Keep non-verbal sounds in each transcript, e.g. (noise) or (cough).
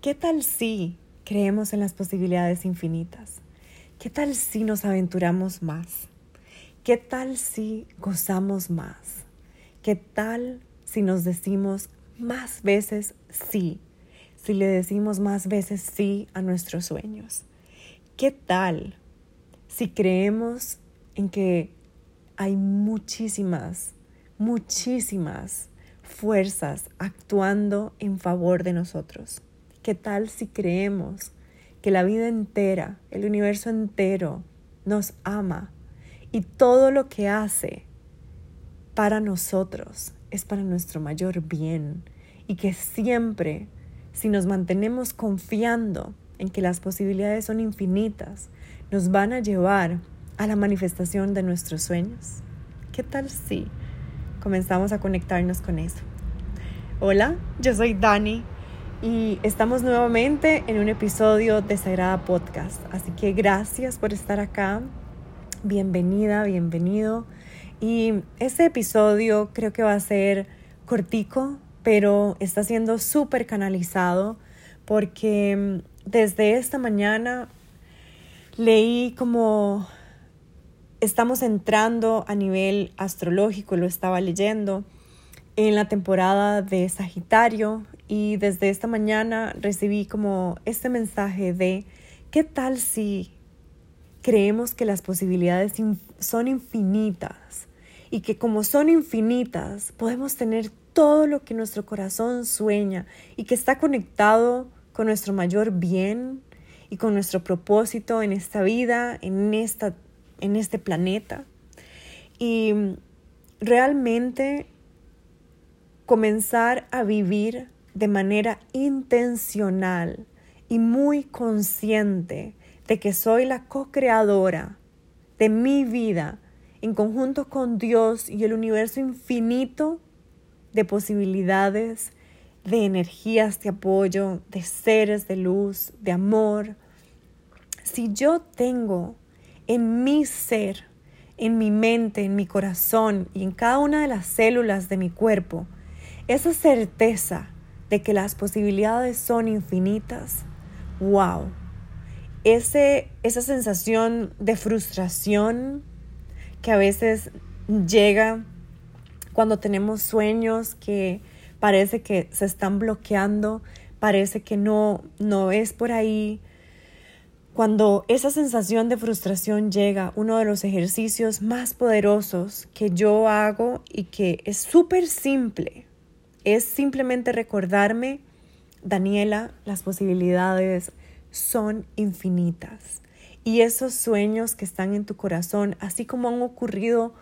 ¿qué tal si creemos en las posibilidades infinitas? ¿Qué tal si nos aventuramos más? ¿Qué tal si gozamos más? ¿Qué tal si nos decimos más veces sí? Si le decimos más veces sí a nuestros sueños. ¿Qué tal si creemos en que hay muchísimas, muchísimas fuerzas actuando en favor de nosotros? ¿Qué tal si creemos que la vida entera, el universo entero, nos ama y todo lo que hace para nosotros es para nuestro mayor bien y que siempre, si nos mantenemos confiando en que las posibilidades son infinitas, nos van a llevar a la manifestación de nuestros sueños. ¿Qué tal si comenzamos a conectarnos con eso? Hola, yo soy Dani y estamos nuevamente en un episodio de Sagrada Podcast. Así que gracias por estar acá. Bienvenida, bienvenido. Y este episodio creo que va a ser cortico, pero está siendo súper canalizado porque desde esta mañana leí como estamos entrando a nivel astrológico, lo estaba leyendo en la temporada de Sagitario y desde esta mañana recibí como este mensaje de ¿qué tal si creemos que las posibilidades son infinitas y que como son infinitas podemos tener todo lo que nuestro corazón sueña y que está conectado con nuestro mayor bien y con nuestro propósito en esta vida, en, esta, en este planeta. Y realmente comenzar a vivir de manera intencional y muy consciente de que soy la co-creadora de mi vida en conjunto con Dios y el universo infinito de posibilidades, de energías de apoyo, de seres de luz, de amor. Si yo tengo en mi ser, en mi mente, en mi corazón y en cada una de las células de mi cuerpo, esa certeza de que las posibilidades son infinitas, wow. Ese, esa sensación de frustración que a veces llega cuando tenemos sueños que parece que se están bloqueando, parece que no, no es por ahí. Cuando esa sensación de frustración llega, uno de los ejercicios más poderosos que yo hago y que es súper simple, es simplemente recordarme, Daniela, las posibilidades son infinitas. Y esos sueños que están en tu corazón, así como han ocurrido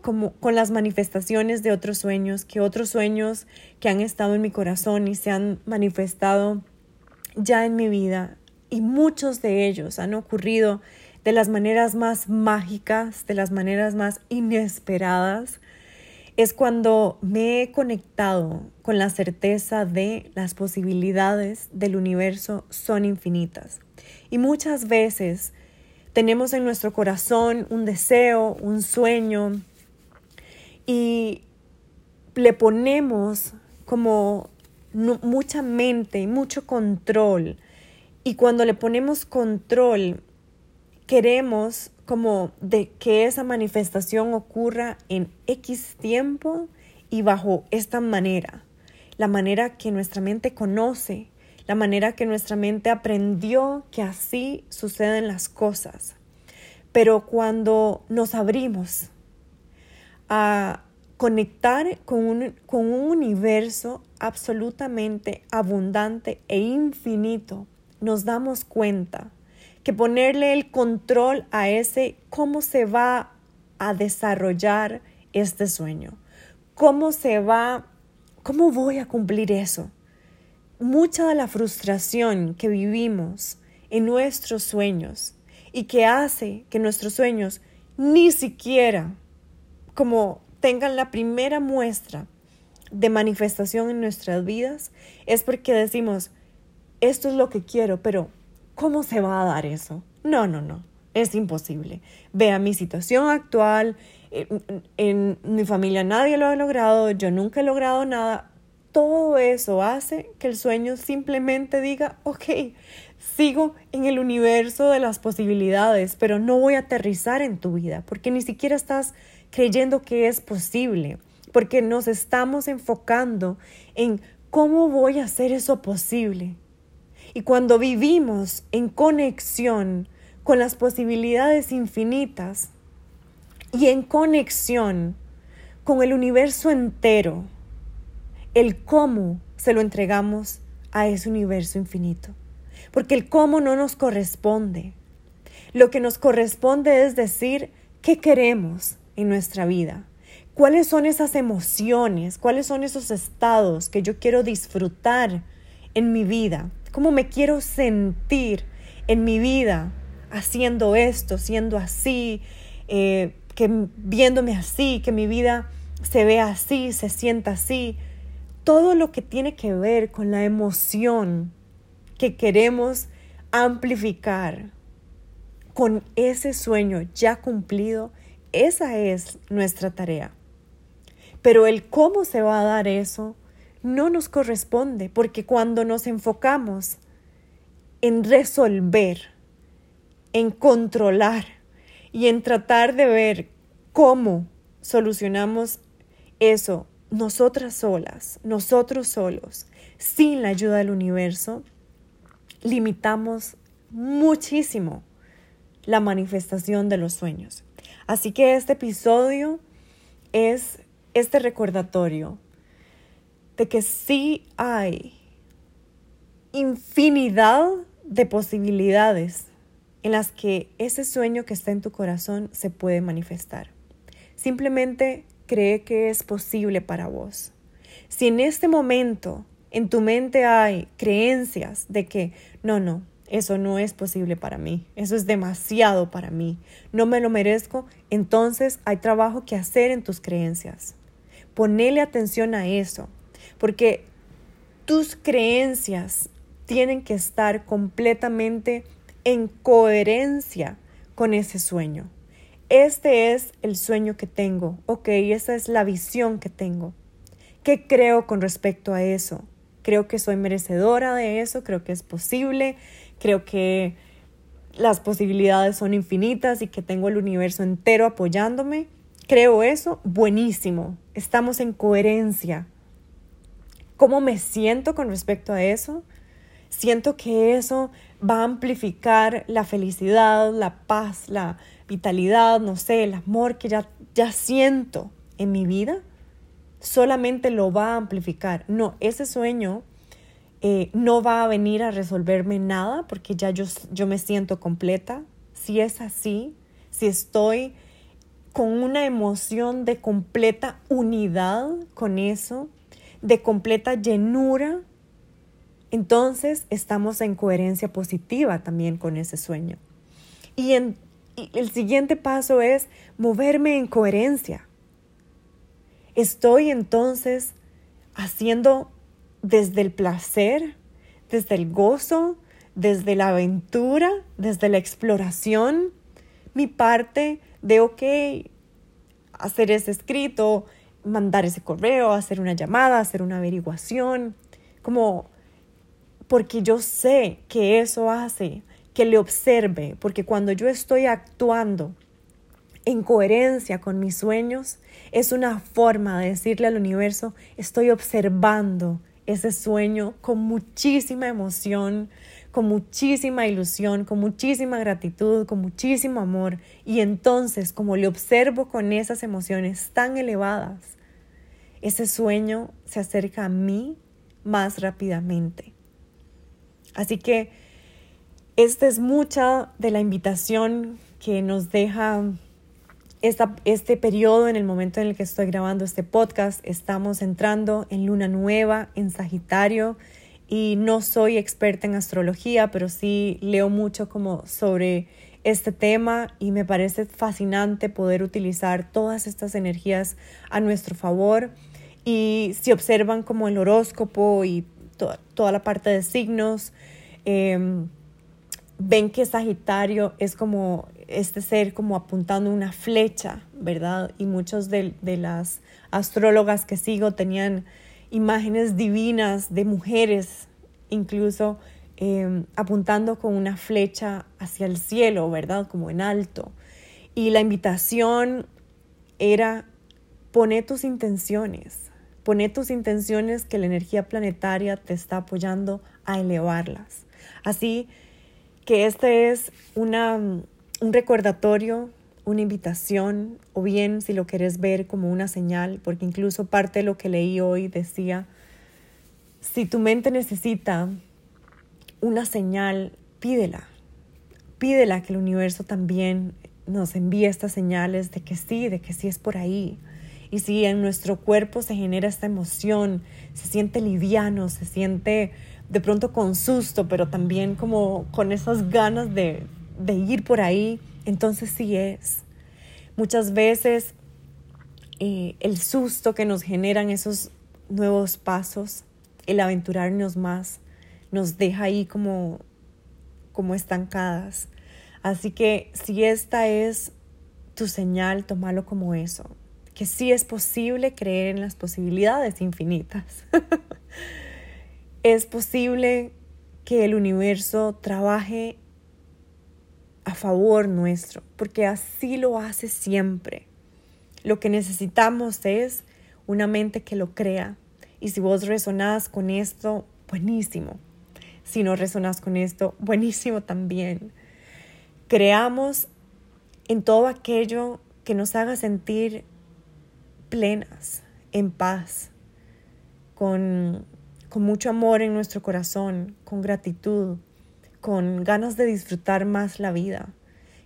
como con las manifestaciones de otros sueños, que otros sueños que han estado en mi corazón y se han manifestado ya en mi vida, y muchos de ellos han ocurrido de las maneras más mágicas, de las maneras más inesperadas, es cuando me he conectado con la certeza de las posibilidades del universo son infinitas. Y muchas veces tenemos en nuestro corazón un deseo, un sueño, y le ponemos como mucha mente y mucho control. Y cuando le ponemos control, queremos como de que esa manifestación ocurra en X tiempo y bajo esta manera, la manera que nuestra mente conoce, la manera que nuestra mente aprendió que así suceden las cosas. Pero cuando nos abrimos a conectar con un, con un universo absolutamente abundante e infinito, nos damos cuenta que ponerle el control a ese cómo se va a desarrollar este sueño, cómo se va, cómo voy a cumplir eso. Mucha de la frustración que vivimos en nuestros sueños y que hace que nuestros sueños ni siquiera como tengan la primera muestra de manifestación en nuestras vidas es porque decimos, esto es lo que quiero, pero ¿Cómo se va a dar eso? No, no, no, es imposible. Vea mi situación actual, en, mi familia nadie lo ha logrado, yo nunca he logrado nada. todo eso hace que el sueño simplemente diga, ok, sigo en el universo de las posibilidades, pero no voy a aterrizar en tu vida, porque ni siquiera estás creyendo que es posible, porque nos estamos enfocando en cómo voy a hacer eso posible. Y cuando vivimos en conexión con las posibilidades infinitas y en conexión con el universo entero, el cómo se lo entregamos a ese universo infinito. Porque el cómo no nos corresponde. Lo que nos corresponde es decir qué queremos en nuestra vida. ¿Cuáles son esas emociones? ¿Cuáles son esos estados que yo quiero disfrutar en mi vida? ¿Cómo me quiero sentir en mi vida haciendo esto, siendo así, eh, que, viéndome así, que mi vida se vea así, se sienta así? todo lo que tiene que ver con la emoción que queremos amplificar con ese sueño ya cumplido, esa es nuestra tarea. Pero el cómo se va a dar eso no nos corresponde, porque cuando nos enfocamos en resolver, en controlar y en tratar de ver cómo solucionamos eso nosotras solas, nosotros solos, sin la ayuda del universo, limitamos muchísimo la manifestación de los sueños. Así que este episodio es este recordatorio de que sí hay infinidad de posibilidades en las que ese sueño que está en tu corazón se puede manifestar. Simplemente cree que es posible para vos. Si en este momento en tu mente hay creencias de que no, no, eso no es posible para mí, eso es demasiado para mí, no me lo merezco, entonces hay trabajo que hacer en tus creencias. Ponele atención a eso, porque tus creencias tienen que estar completamente en coherencia con ese sueño este es el sueño que tengo, ok, esa es la visión que tengo. ¿Qué creo con respecto a eso? Creo que soy merecedora de eso, creo que es posible, creo que las posibilidades son infinitas y que tengo el universo entero apoyándome. Creo eso, buenísimo, estamos en coherencia. ¿Cómo me siento con respecto a eso? Siento que eso va a amplificar la felicidad, la paz, la, vitalidad, no sé, el amor que ya, ya siento en mi vida, solamente lo va a amplificar. No, ese sueño eh, no va a venir a resolverme nada porque ya yo, yo me siento completa. Si es así, si estoy con una emoción de completa unidad con eso, de completa llenura, entonces estamos en coherencia positiva también con ese sueño. Y en el siguiente paso es moverme en coherencia. Estoy entonces haciendo desde el placer, desde el gozo, desde la aventura, desde la exploración, mi parte de, ok, hacer ese escrito, mandar ese correo, hacer una llamada, hacer una averiguación, como porque yo sé que eso hace que le observe, porque cuando yo estoy actuando en coherencia con mis sueños, es una forma de decirle al universo, estoy observando ese sueño con muchísima emoción, con muchísima ilusión, con muchísima gratitud, con muchísimo amor. Y entonces, como le observo con esas emociones tan elevadas, ese sueño se acerca a mí más rápidamente. Así que esta es mucha de la invitación que nos deja este periodo en el momento en el que estoy grabando este podcast. Estamos entrando en luna nueva, en Sagitario, y no soy experta en astrología, pero sí leo mucho como sobre este tema y me parece fascinante poder utilizar todas estas energías a nuestro favor. Y si observan como el horóscopo y toda la parte de signos, eh, ven que Sagitario es como este ser como apuntando una flecha, ¿verdad? Y muchos de, las astrólogas que sigo tenían imágenes divinas de mujeres, incluso em, apuntando con una flecha hacia el cielo, ¿verdad? Como en alto. Y la invitación era poner tus intenciones, poner tus intenciones que la energía planetaria te está apoyando a elevarlas. Así que este es una, un recordatorio una invitación o bien si lo quieres ver como una señal, porque incluso parte de lo que leí hoy decía, si tu mente necesita una señal, pídela, pídela que el universo también nos envíe estas señales de que sí, de que sí es por ahí. Y si en nuestro cuerpo se genera esta emoción, se siente liviano, se siente de pronto con susto, pero también como con esas ganas de, de ir por ahí, entonces sí es. Muchas veces eh, el susto que nos generan esos nuevos pasos, el aventurarnos más, nos deja ahí como, como estancadas. Así que si esta es tu señal, tómalo como eso, que sí es posible creer en las posibilidades infinitas. (laughs) es posible que el universo trabaje a favor nuestro, porque así lo hace siempre. Lo que necesitamos es una mente que lo crea. Y si vos resonás con esto, buenísimo. Si no resonás con esto, (laughs) buenísimo también. Creamos en todo aquello que nos haga sentir plenas, en paz, con, con mucho amor en nuestro corazón, con gratitud, con ganas de disfrutar más la vida,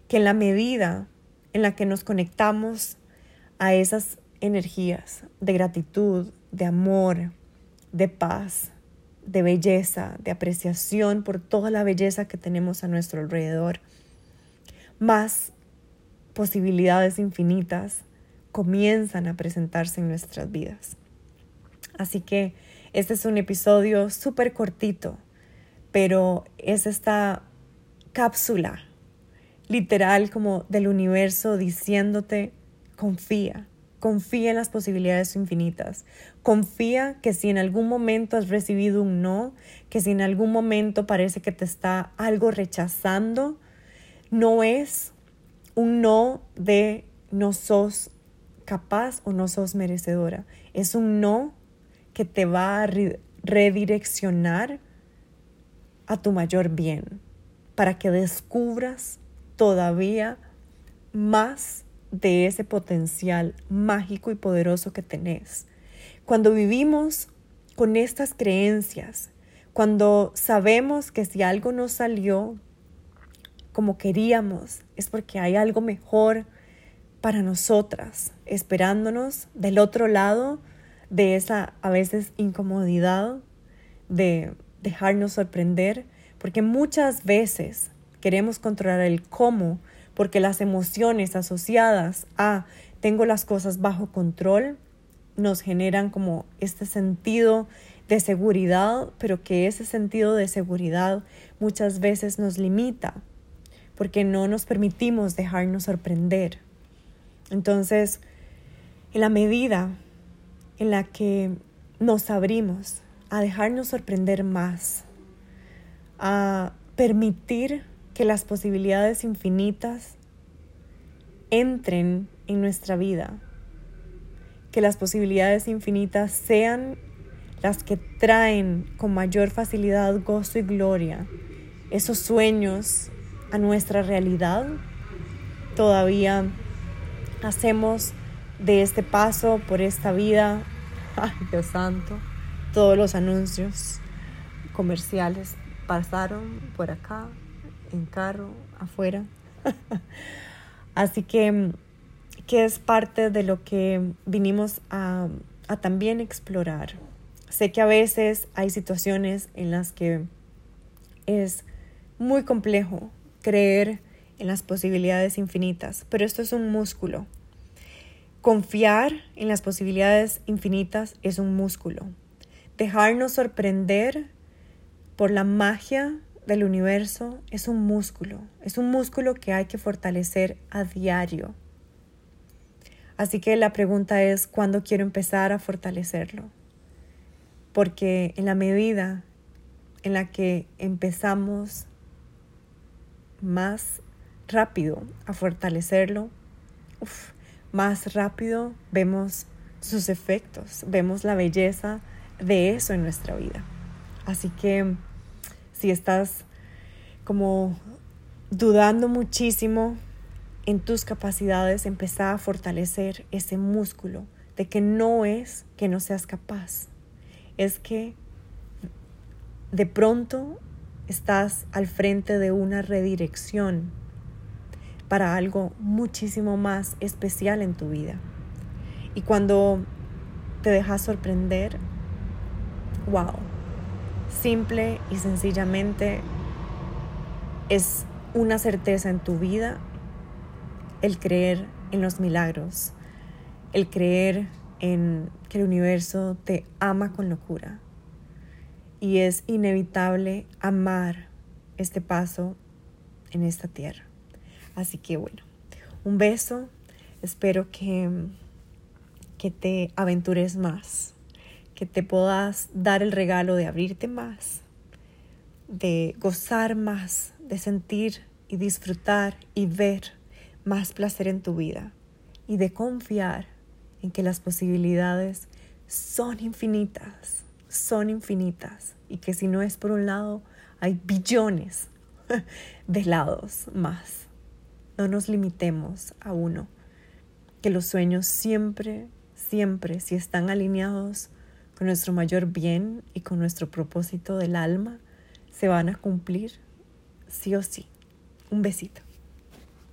que en la medida en la que nos conectamos a esas energías de gratitud, de amor, de paz, de belleza, de apreciación por toda la belleza que tenemos a nuestro alrededor, más posibilidades infinitas comienzan a presentarse en nuestras vidas. Así que este es un episodio súper cortito, pero es esta cápsula literal como del universo diciéndote, confía, confía en las posibilidades infinitas, confía que si en algún momento has recibido un no, que si en algún momento parece que te está algo rechazando, no es un no de no sos capaz o no sos merecedora, es un no que te va a redireccionar a tu mayor bien, para que descubras todavía más de ese potencial mágico y poderoso que tenés. Cuando vivimos con estas creencias, cuando sabemos que si algo no salió como queríamos, es porque hay algo mejor para nosotras, esperándonos del otro lado de esa a veces incomodidad de dejarnos sorprender, porque muchas veces queremos controlar el cómo, porque las emociones asociadas a tengo las cosas bajo control nos generan como este sentido de seguridad, pero que ese sentido de seguridad muchas veces nos limita, porque no nos permitimos dejarnos sorprender. Entonces, en la medida en la que nos abrimos a dejarnos sorprender más, a permitir que las posibilidades infinitas entren en nuestra vida, que las posibilidades infinitas sean las que traen con mayor facilidad gozo y gloria esos sueños a nuestra realidad. Todavía hacemos de este paso por esta vida, (laughs) ay Dios santo, todos los anuncios comerciales pasaron por acá, en carro, afuera. (laughs) Así que, que es parte de lo que vinimos a, a también explorar. Sé que a veces hay situaciones en las que es muy complejo creer en las posibilidades infinitas, pero esto es un músculo. Confiar en las posibilidades infinitas es un músculo dejarnos sorprender por la magia del universo es un músculo, es un músculo que hay que fortalecer a diario. Así que la pregunta es, ¿cuándo quiero empezar a fortalecerlo? Porque en la medida en la que empezamos más rápido a fortalecerlo, más rápido vemos sus efectos, vemos la belleza de eso en nuestra vida. Así que si estás como dudando muchísimo en tus capacidades, empezar a fortalecer ese músculo de que no es que no seas capaz, es que de pronto estás al frente de una redirección para algo muchísimo más especial en tu vida. Y cuando te dejas sorprender, wow, simple y sencillamente es una certeza en tu vida el creer en los milagros, el creer en que el universo te ama con locura. Y es inevitable amar este paso en esta tierra. Así que bueno, un beso. Espero que, que te aventures más, que te puedas dar el regalo de abrirte más, de gozar más, de sentir y disfrutar y ver más placer en tu vida y de confiar en que las posibilidades son infinitas, son infinitas y que si no es por un lado, hay billones (laughs) de lados más. No nos limitemos a uno, que los sueños siempre, siempre, si están alineados con nuestro mayor bien y con nuestro propósito del alma, se van a cumplir sí o sí. Un besito.